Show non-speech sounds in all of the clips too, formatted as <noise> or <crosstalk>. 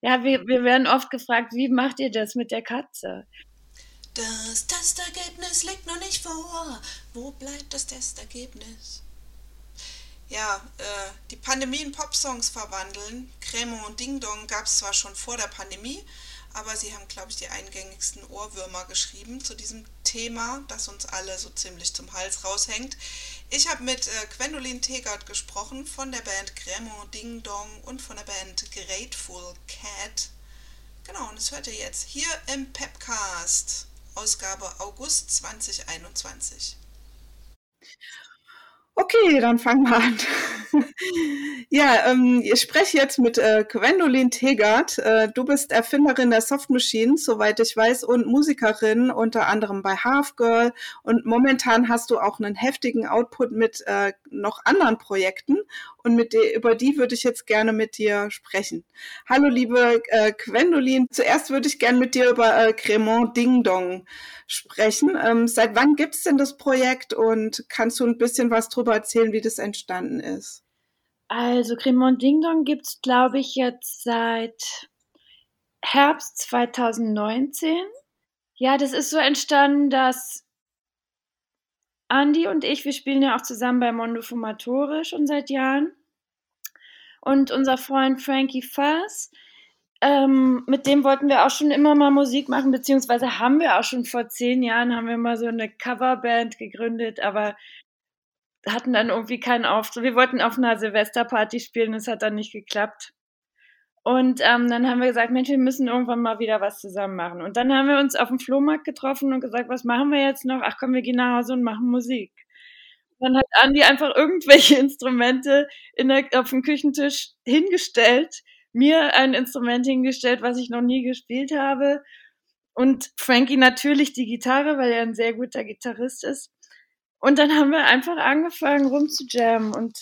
Ja, wir, wir werden oft gefragt, wie macht ihr das mit der Katze? Das Testergebnis liegt noch nicht vor. Wo bleibt das Testergebnis? Ja, äh, die Pandemie in Popsongs verwandeln. Cremo und Ding Dong gab es zwar schon vor der Pandemie, aber sie haben, glaube ich, die eingängigsten Ohrwürmer geschrieben zu diesem Thema, das uns alle so ziemlich zum Hals raushängt. Ich habe mit äh, Gwendolyn Tegert gesprochen von der Band Cremant Ding Dong und von der Band Grateful Cat. Genau, und das hört ihr jetzt hier im Pepcast, Ausgabe August 2021. Okay, dann fangen wir an. <laughs> ja, ähm, ich spreche jetzt mit äh, Gwendolyn Tegert. Äh, du bist Erfinderin der Soft Machines, soweit ich weiß, und Musikerin, unter anderem bei Half Girl. Und momentan hast du auch einen heftigen Output mit äh, noch anderen Projekten. Und mit dir, über die würde ich jetzt gerne mit dir sprechen. Hallo, liebe äh, Gwendolyn. Zuerst würde ich gerne mit dir über äh, Cremant Ding Dong sprechen. Ähm, seit wann gibt es denn das Projekt und kannst du ein bisschen was darüber erzählen, wie das entstanden ist? Also Cremont Ding Dong gibt es, glaube ich, jetzt seit Herbst 2019. Ja, das ist so entstanden, dass Andy und ich, wir spielen ja auch zusammen bei Mondo Fumatore schon seit Jahren. Und unser Freund Frankie Fass, ähm, mit dem wollten wir auch schon immer mal Musik machen, beziehungsweise haben wir auch schon vor zehn Jahren, haben wir mal so eine Coverband gegründet, aber hatten dann irgendwie keinen Auftritt. Wir wollten auf einer Silvesterparty spielen, es hat dann nicht geklappt. Und ähm, dann haben wir gesagt, Mensch, wir müssen irgendwann mal wieder was zusammen machen. Und dann haben wir uns auf dem Flohmarkt getroffen und gesagt, was machen wir jetzt noch? Ach komm, wir gehen nach Hause und machen Musik. Dann hat Andi einfach irgendwelche <laughs> Instrumente in der, auf dem Küchentisch hingestellt mir ein Instrument hingestellt, was ich noch nie gespielt habe. Und Frankie natürlich die Gitarre, weil er ein sehr guter Gitarrist ist. Und dann haben wir einfach angefangen rumzujammen und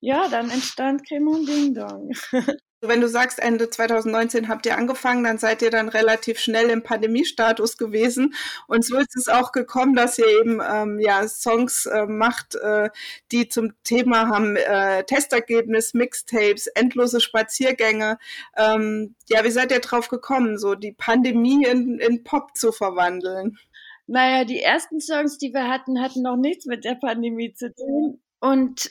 ja, dann entstand Cremon Ding Dong. <laughs> Wenn du sagst, Ende 2019 habt ihr angefangen, dann seid ihr dann relativ schnell im Pandemiestatus gewesen. Und so ist es auch gekommen, dass ihr eben ähm, ja, Songs äh, macht, äh, die zum Thema haben äh, Testergebnis, Mixtapes, endlose Spaziergänge. Ähm, ja, wie seid ihr drauf gekommen, so die Pandemie in, in Pop zu verwandeln? Naja, die ersten Songs, die wir hatten, hatten noch nichts mit der Pandemie zu tun. Und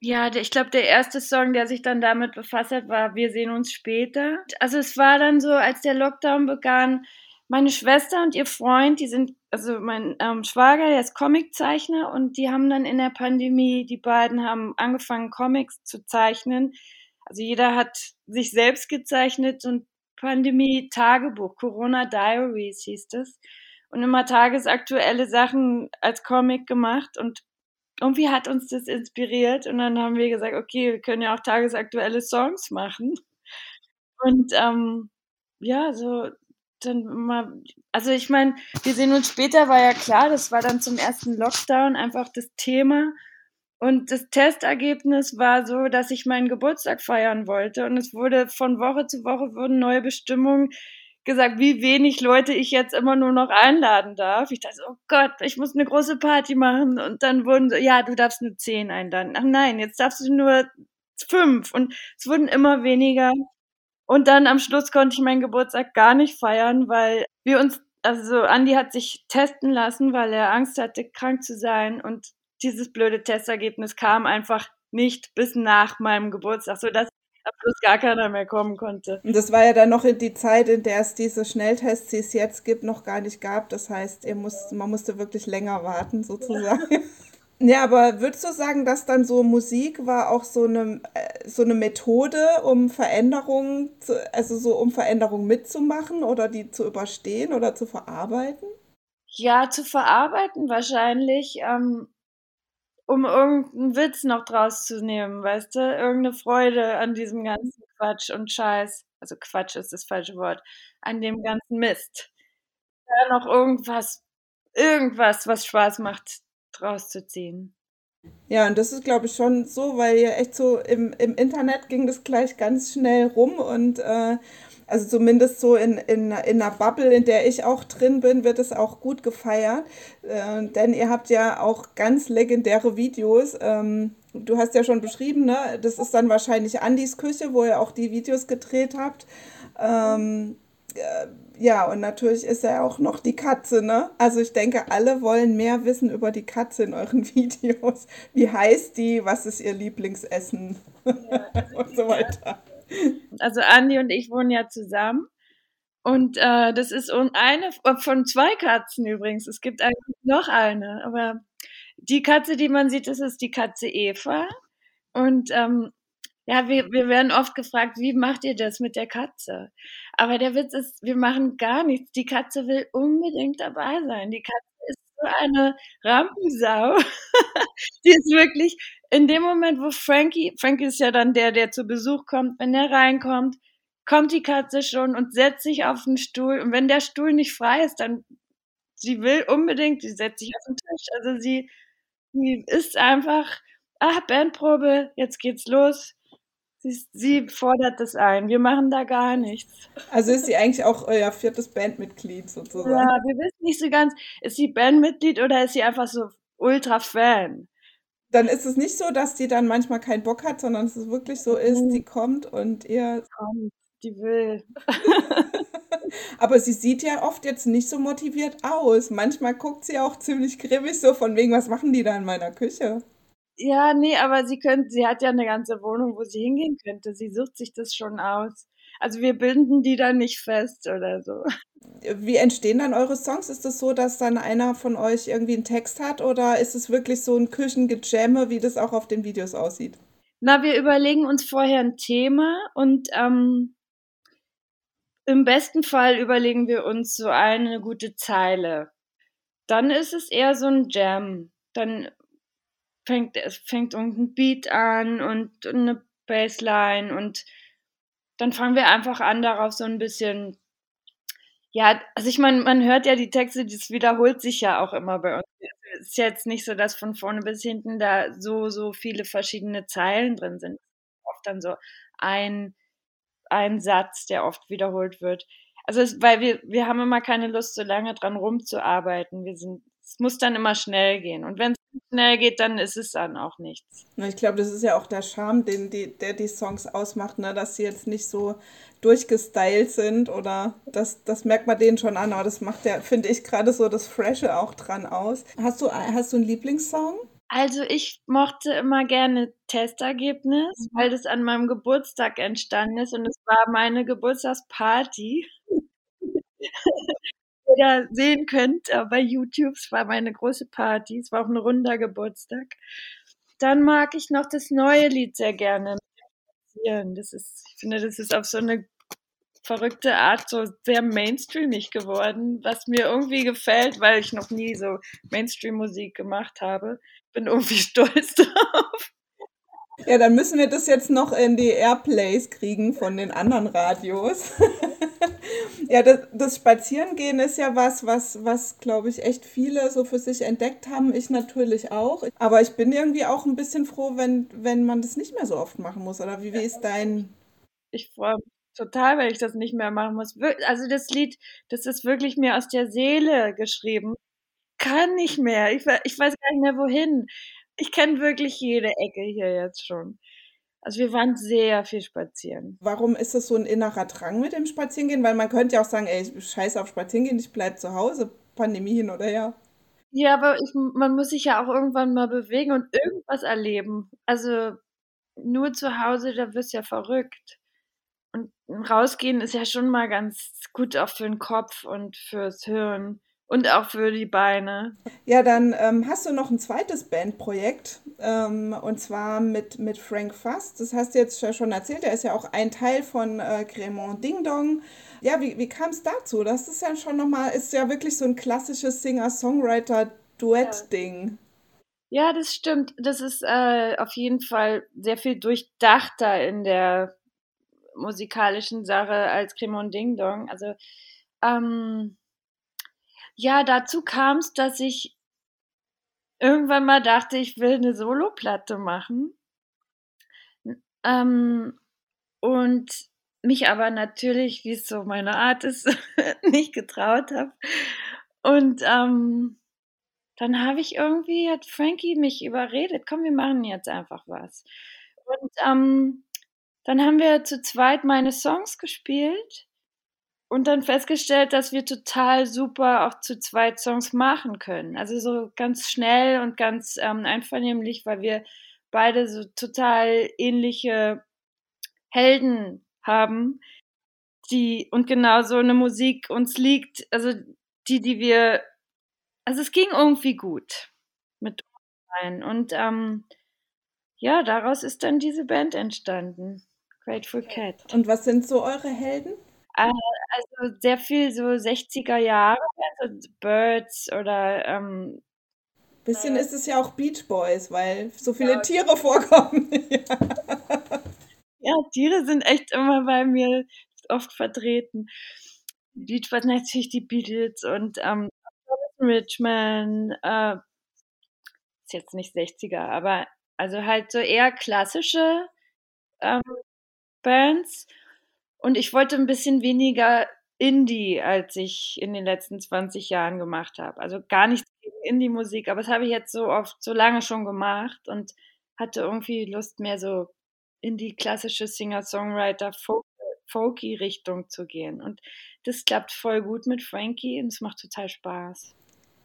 ja, ich glaube, der erste Song, der sich dann damit befasst hat, war Wir sehen uns später. Also es war dann so, als der Lockdown begann, meine Schwester und ihr Freund, die sind, also mein ähm, Schwager, der ist Comiczeichner und die haben dann in der Pandemie, die beiden haben angefangen, Comics zu zeichnen. Also jeder hat sich selbst gezeichnet und Pandemie-Tagebuch, Corona Diaries hieß das. Und immer tagesaktuelle Sachen als Comic gemacht und irgendwie hat uns das inspiriert und dann haben wir gesagt, okay, wir können ja auch tagesaktuelle Songs machen. Und ähm, ja, so dann mal, also ich meine, wir sehen uns später, war ja klar, das war dann zum ersten Lockdown einfach das Thema. Und das Testergebnis war so, dass ich meinen Geburtstag feiern wollte. Und es wurde von Woche zu Woche wurden neue Bestimmungen gesagt, wie wenig Leute ich jetzt immer nur noch einladen darf. Ich dachte, oh Gott, ich muss eine große Party machen. Und dann wurden so, ja, du darfst nur zehn einladen. Ach nein, jetzt darfst du nur fünf. Und es wurden immer weniger. Und dann am Schluss konnte ich meinen Geburtstag gar nicht feiern, weil wir uns, also Andi hat sich testen lassen, weil er Angst hatte, krank zu sein. Und dieses blöde Testergebnis kam einfach nicht bis nach meinem Geburtstag, sodass plus gar keiner mehr kommen konnte. Und das war ja dann noch in die Zeit, in der es diese Schnelltests, die es jetzt gibt, noch gar nicht gab. Das heißt, ihr musst, man musste wirklich länger warten, sozusagen. <laughs> Ja, aber würdest du sagen, dass dann so Musik war auch so eine, äh, so eine Methode, um Veränderungen, zu, also so um Veränderungen mitzumachen oder die zu überstehen oder zu verarbeiten? Ja, zu verarbeiten wahrscheinlich. Ähm, um irgendeinen Witz noch draus zu nehmen, weißt du? Irgendeine Freude an diesem ganzen Quatsch und Scheiß. Also Quatsch ist das falsche Wort. An dem ganzen Mist. Da noch irgendwas, irgendwas, was Spaß macht, draus zu ziehen. Ja, und das ist, glaube ich, schon so, weil ja echt so im, im Internet ging das gleich ganz schnell rum und äh, also zumindest so in, in, in einer Bubble, in der ich auch drin bin, wird es auch gut gefeiert. Äh, denn ihr habt ja auch ganz legendäre Videos. Ähm, du hast ja schon beschrieben, ne? das ist dann wahrscheinlich Andys Küche, wo ihr auch die Videos gedreht habt. Ähm, äh, ja, und natürlich ist er auch noch die Katze, ne? Also ich denke, alle wollen mehr wissen über die Katze in euren <laughs> Videos. Wie heißt die? Was ist ihr Lieblingsessen? Ja, also <laughs> und so weiter. Also Andi und ich wohnen ja zusammen. Und äh, das ist eine von zwei Katzen übrigens. Es gibt eigentlich noch eine, aber die Katze, die man sieht, das ist die Katze Eva. Und ähm, ja, wir, wir werden oft gefragt, wie macht ihr das mit der Katze? Aber der Witz ist, wir machen gar nichts. Die Katze will unbedingt dabei sein. Die Katze ist so eine Rampensau. <laughs> die ist wirklich in dem Moment, wo Frankie, Frankie ist ja dann der, der zu Besuch kommt, wenn er reinkommt, kommt die Katze schon und setzt sich auf den Stuhl. Und wenn der Stuhl nicht frei ist, dann sie will unbedingt, sie setzt sich auf den Tisch. Also sie, sie ist einfach, ah, Bandprobe, jetzt geht's los. Sie, sie fordert das ein. Wir machen da gar nichts. Also ist sie eigentlich auch euer viertes Bandmitglied sozusagen? Ja, wir wissen nicht so ganz, ist sie Bandmitglied oder ist sie einfach so ultra Fan? Dann ist es nicht so, dass die dann manchmal keinen Bock hat, sondern es ist wirklich so ist, mhm. die kommt und ihr. Kommt, die will. <laughs> Aber sie sieht ja oft jetzt nicht so motiviert aus. Manchmal guckt sie auch ziemlich grimmig so von wegen, was machen die da in meiner Küche? Ja, nee, aber sie könnte, sie hat ja eine ganze Wohnung, wo sie hingehen könnte. Sie sucht sich das schon aus. Also wir binden die dann nicht fest oder so. Wie entstehen dann eure Songs? Ist es das so, dass dann einer von euch irgendwie einen Text hat oder ist es wirklich so ein Küchengejamme, wie das auch auf den Videos aussieht? Na, wir überlegen uns vorher ein Thema und ähm, im besten Fall überlegen wir uns so eine gute Zeile. Dann ist es eher so ein Jam. Dann fängt es fängt irgendein Beat an und eine Bassline und dann fangen wir einfach an, darauf so ein bisschen, ja, also ich meine, man hört ja die Texte, das wiederholt sich ja auch immer bei uns. Es ist jetzt nicht so, dass von vorne bis hinten da so, so viele verschiedene Zeilen drin sind. Oft dann so ein, ein Satz, der oft wiederholt wird. Also es, weil wir, wir haben immer keine Lust, so lange dran rumzuarbeiten. Wir sind, es muss dann immer schnell gehen. Und wenn es schnell geht, dann ist es dann auch nichts. Ich glaube, das ist ja auch der Charme, den die, der die Songs ausmacht, ne? dass sie jetzt nicht so durchgestylt sind oder das, das merkt man denen schon an, aber das macht ja, finde ich, gerade so das Freshe auch dran aus. Hast du, hast du einen Lieblingssong? Also ich mochte immer gerne Testergebnis, weil das an meinem Geburtstag entstanden ist und es war meine Geburtstagsparty <laughs> jeder sehen könnt äh, bei YouTube. Es war meine große Party. Es war auch ein runder Geburtstag. Dann mag ich noch das neue Lied sehr gerne. Das ist, ich finde, das ist auf so eine verrückte Art so sehr mainstreamig geworden, was mir irgendwie gefällt, weil ich noch nie so Mainstream-Musik gemacht habe. Bin irgendwie <laughs> stolz drauf. Ja, dann müssen wir das jetzt noch in die Airplays kriegen von den anderen Radios. <laughs> ja, das, das Spazierengehen ist ja was, was, was glaube ich, echt viele so für sich entdeckt haben. Ich natürlich auch. Aber ich bin irgendwie auch ein bisschen froh, wenn, wenn man das nicht mehr so oft machen muss. Oder wie, wie ist dein. Ich freue mich total, wenn ich das nicht mehr machen muss. Also das Lied, das ist wirklich mir aus der Seele geschrieben. Kann nicht mehr. Ich, ich weiß gar nicht mehr wohin. Ich kenne wirklich jede Ecke hier jetzt schon. Also wir waren sehr viel spazieren. Warum ist das so ein innerer Drang mit dem Spazierengehen? Weil man könnte ja auch sagen, ey, ich scheiße auf Spazierengehen, ich bleibe zu Hause, Pandemie hin oder her. Ja, aber ich, man muss sich ja auch irgendwann mal bewegen und irgendwas erleben. Also nur zu Hause, da wirst du ja verrückt. Und rausgehen ist ja schon mal ganz gut auch für den Kopf und fürs Hirn. Und auch für die Beine. Ja, dann ähm, hast du noch ein zweites Bandprojekt. Ähm, und zwar mit, mit Frank Fast. Das hast du jetzt schon erzählt. Er ist ja auch ein Teil von äh, Cremont Ding Dong. Ja, wie, wie kam es dazu? Das ist ja schon nochmal, ist ja wirklich so ein klassisches Singer-Songwriter-Duett-Ding. Ja. ja. das stimmt. Das ist äh, auf jeden Fall sehr viel durchdachter in der musikalischen Sache als Cremont Ding Dong. Also, ähm, ja, dazu kam es, dass ich irgendwann mal dachte, ich will eine Soloplatte machen. Ähm, und mich aber natürlich, wie es so meine Art ist, <laughs> nicht getraut habe. Und ähm, dann habe ich irgendwie, hat Frankie mich überredet, komm, wir machen jetzt einfach was. Und ähm, dann haben wir zu zweit meine Songs gespielt und dann festgestellt, dass wir total super auch zu zweit Songs machen können. Also so ganz schnell und ganz ähm, einvernehmlich, weil wir beide so total ähnliche Helden haben, die und genau so eine Musik uns liegt, also die, die wir, also es ging irgendwie gut mit uns und ähm, ja, daraus ist dann diese Band entstanden, Grateful Cat. Und was sind so eure Helden? Äh, also sehr viel so 60er Jahre, also Birds oder ähm, Bisschen ist es ja auch Beach Boys, weil so viele ja. Tiere <laughs> vorkommen. ja. Tiere sind echt immer bei mir oft vertreten. Beach Boys natürlich die Beatles und ähm, Richmond, äh, ist jetzt nicht 60er, aber also halt so eher klassische ähm, Bands. Und ich wollte ein bisschen weniger Indie, als ich in den letzten 20 Jahren gemacht habe. Also gar nichts gegen Indie-Musik, aber das habe ich jetzt so oft, so lange schon gemacht und hatte irgendwie Lust, mehr so in die klassische Singer-Songwriter, folky Richtung zu gehen. Und das klappt voll gut mit Frankie und es macht total Spaß.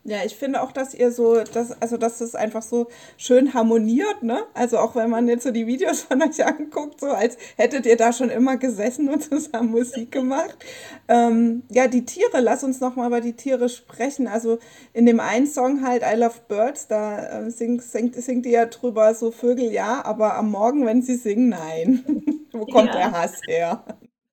Ja, ich finde auch, dass ihr so, dass, also dass es einfach so schön harmoniert, ne? Also auch wenn man jetzt so die Videos von euch anguckt, so als hättet ihr da schon immer gesessen und zusammen Musik gemacht. Ähm, ja, die Tiere, lass uns noch mal über die Tiere sprechen. Also in dem einen Song halt I Love Birds, da äh, singt, singt, singt ihr ja drüber so Vögel ja, aber am Morgen, wenn sie singen, nein. <laughs> Wo kommt ja. der Hass her?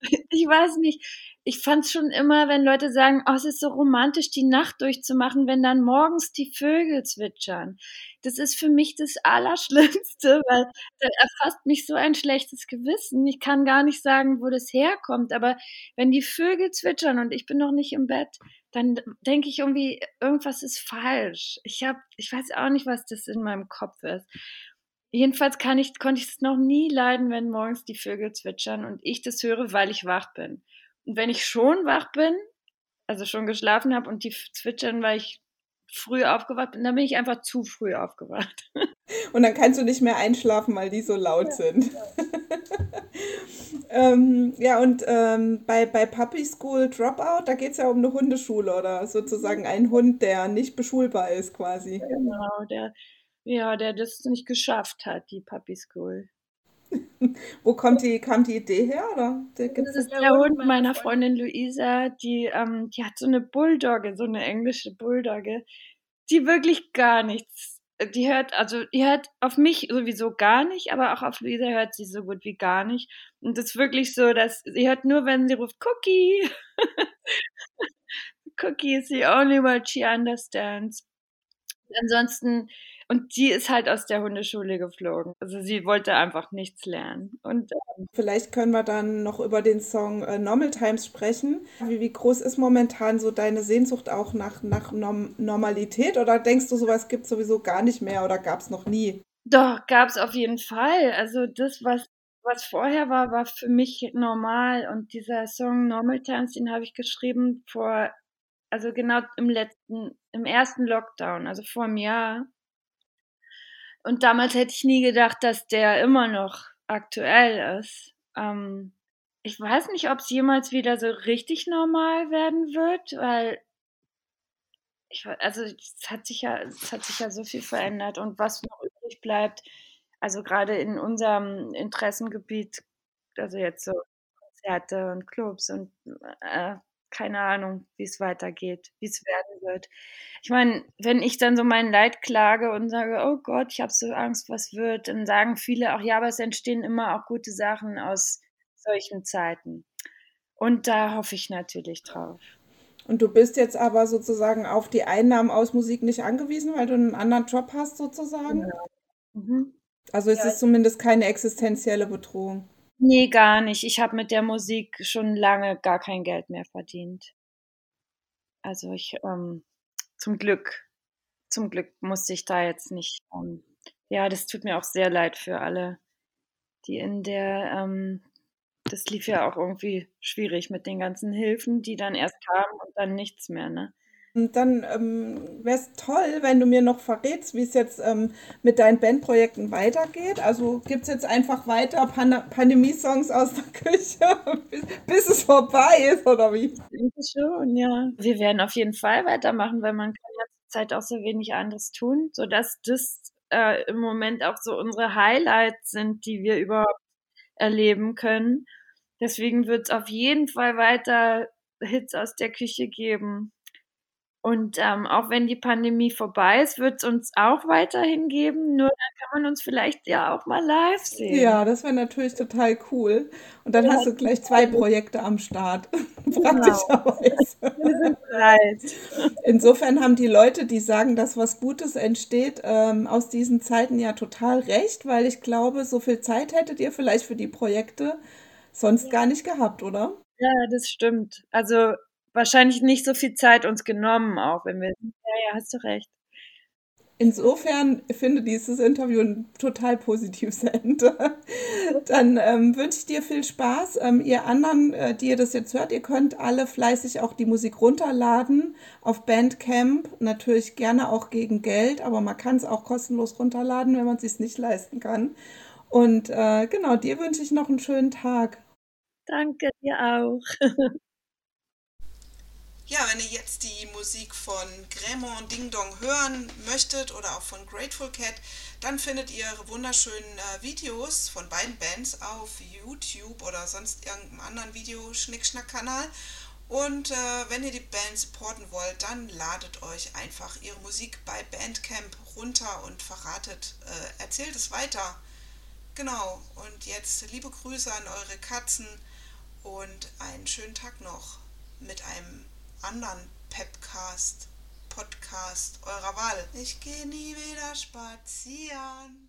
<laughs> Ich weiß nicht ich fand es schon immer, wenn Leute sagen, oh, es ist so romantisch, die Nacht durchzumachen, wenn dann morgens die Vögel zwitschern. Das ist für mich das Allerschlimmste, <laughs> weil da erfasst mich so ein schlechtes Gewissen. Ich kann gar nicht sagen, wo das herkommt, aber wenn die Vögel zwitschern und ich bin noch nicht im Bett, dann denke ich irgendwie, irgendwas ist falsch. Ich habe, ich weiß auch nicht, was das in meinem Kopf ist. Jedenfalls kann ich, konnte ich es noch nie leiden, wenn morgens die Vögel zwitschern und ich das höre, weil ich wach bin. Und wenn ich schon wach bin, also schon geschlafen habe und die zwitschern, weil ich früh aufgewacht bin, dann bin ich einfach zu früh aufgewacht. <laughs> Und dann kannst du nicht mehr einschlafen, weil die so laut ja, sind. Ja, <laughs> ähm, ja und ähm, bei, bei Puppy School Dropout, da geht es ja um eine Hundeschule oder sozusagen ein Hund, der nicht beschulbar ist quasi. Genau, der, ja, der das nicht geschafft hat, die Puppy School. <laughs> Wo kommt die, kam die Idee her? Oder? Das ist der Hund meiner Freundin Luisa, die, ähm, die hat so eine Bulldogge, so eine englische Bulldogge, die wirklich gar nichts, die hört, also die hört auf mich sowieso gar nicht, aber auch auf Luisa hört sie so gut wie gar nicht. Und das ist wirklich so, dass sie hört nur, wenn sie ruft, Cookie. <laughs> Cookie is the only word she understands. Ansonsten und die ist halt aus der Hundeschule geflogen. Also sie wollte einfach nichts lernen. Und ähm, vielleicht können wir dann noch über den Song äh, Normal Times sprechen. Wie, wie groß ist momentan so deine Sehnsucht auch nach, nach Norm Normalität? Oder denkst du, sowas gibt es sowieso gar nicht mehr oder gab es noch nie? Doch, gab es auf jeden Fall. Also das, was was vorher war, war für mich normal. Und dieser Song Normal Times, den habe ich geschrieben vor, also genau im letzten, im ersten Lockdown, also vor einem Jahr. Und damals hätte ich nie gedacht, dass der immer noch aktuell ist. Ähm, ich weiß nicht, ob es jemals wieder so richtig normal werden wird, weil ich, also es hat sich ja, es hat sich ja so viel verändert und was noch übrig bleibt, also gerade in unserem Interessengebiet, also jetzt so Konzerte und Clubs und äh, keine Ahnung, wie es weitergeht, wie es werden wird. Ich meine, wenn ich dann so mein Leid klage und sage, oh Gott, ich habe so Angst, was wird, dann sagen viele auch, ja, aber es entstehen immer auch gute Sachen aus solchen Zeiten. Und da hoffe ich natürlich drauf. Und du bist jetzt aber sozusagen auf die Einnahmen aus Musik nicht angewiesen, weil du einen anderen Job hast sozusagen? Genau. Mhm. Also es ja. ist zumindest keine existenzielle Bedrohung. Nee, gar nicht. Ich habe mit der Musik schon lange gar kein Geld mehr verdient. Also ich, ähm, zum Glück, zum Glück musste ich da jetzt nicht, ähm, ja, das tut mir auch sehr leid für alle, die in der, ähm, das lief ja auch irgendwie schwierig mit den ganzen Hilfen, die dann erst kamen und dann nichts mehr, ne? Dann ähm, wäre es toll, wenn du mir noch verrätst, wie es jetzt ähm, mit deinen Bandprojekten weitergeht. Also gibt es jetzt einfach weiter Pan Pandemie-Songs aus der Küche, <laughs> bis, bis, es vorbei ist, oder wie? Ich schon, ja. Wir werden auf jeden Fall weitermachen, weil man kann ja zurzeit auch so wenig anderes tun, sodass das äh, im Moment auch so unsere Highlights sind, die wir überhaupt erleben können. Deswegen wird es auf jeden Fall weiter Hits aus der Küche geben. Und ähm, auch wenn die Pandemie vorbei ist, wird es uns auch weiterhin geben. Nur dann kann man uns vielleicht ja auch mal live sehen. Ja, das wäre natürlich total cool. Und dann ja, hast du gleich zwei Projekte am Start. <laughs> Genau. Praktischerweise. <laughs> Wir sind bereit. Insofern haben die Leute, die sagen, dass was Gutes entsteht, ähm, aus diesen Zeiten ja total recht, weil ich glaube, so viel Zeit hättet ihr vielleicht für die Projekte sonst gar nicht gehabt, oder? Ja, das stimmt. Also wahrscheinlich nicht so viel Zeit uns genommen, auch wenn wir. Ja, ja, hast du recht. Insofern finde dieses Interview ein total positives <laughs> Ende. Dann ähm, wünsche ich dir viel Spaß. Ähm, ihr anderen, äh, die ihr das jetzt hört, ihr könnt alle fleißig auch die Musik runterladen auf Bandcamp. Natürlich gerne auch gegen Geld, aber man kann es auch kostenlos runterladen, wenn man es sich nicht leisten kann. Und äh, genau, dir wünsche ich noch einen schönen Tag. Danke dir auch. <laughs> Ja, wenn ihr jetzt die Musik von Grämo und Ding Dong hören möchtet oder auch von Grateful Cat, dann findet ihr wunderschöne äh, Videos von beiden Bands auf YouTube oder sonst irgendeinem anderen Videoschnickschnack-Kanal. Und äh, wenn ihr die Band supporten wollt, dann ladet euch einfach ihre Musik bei Bandcamp runter und verratet, äh, erzählt es weiter. Genau, und jetzt liebe Grüße an eure Katzen und einen schönen Tag noch mit einem anderen Pepcast Podcast eurer Wahl. Ich gehe nie wieder spazieren.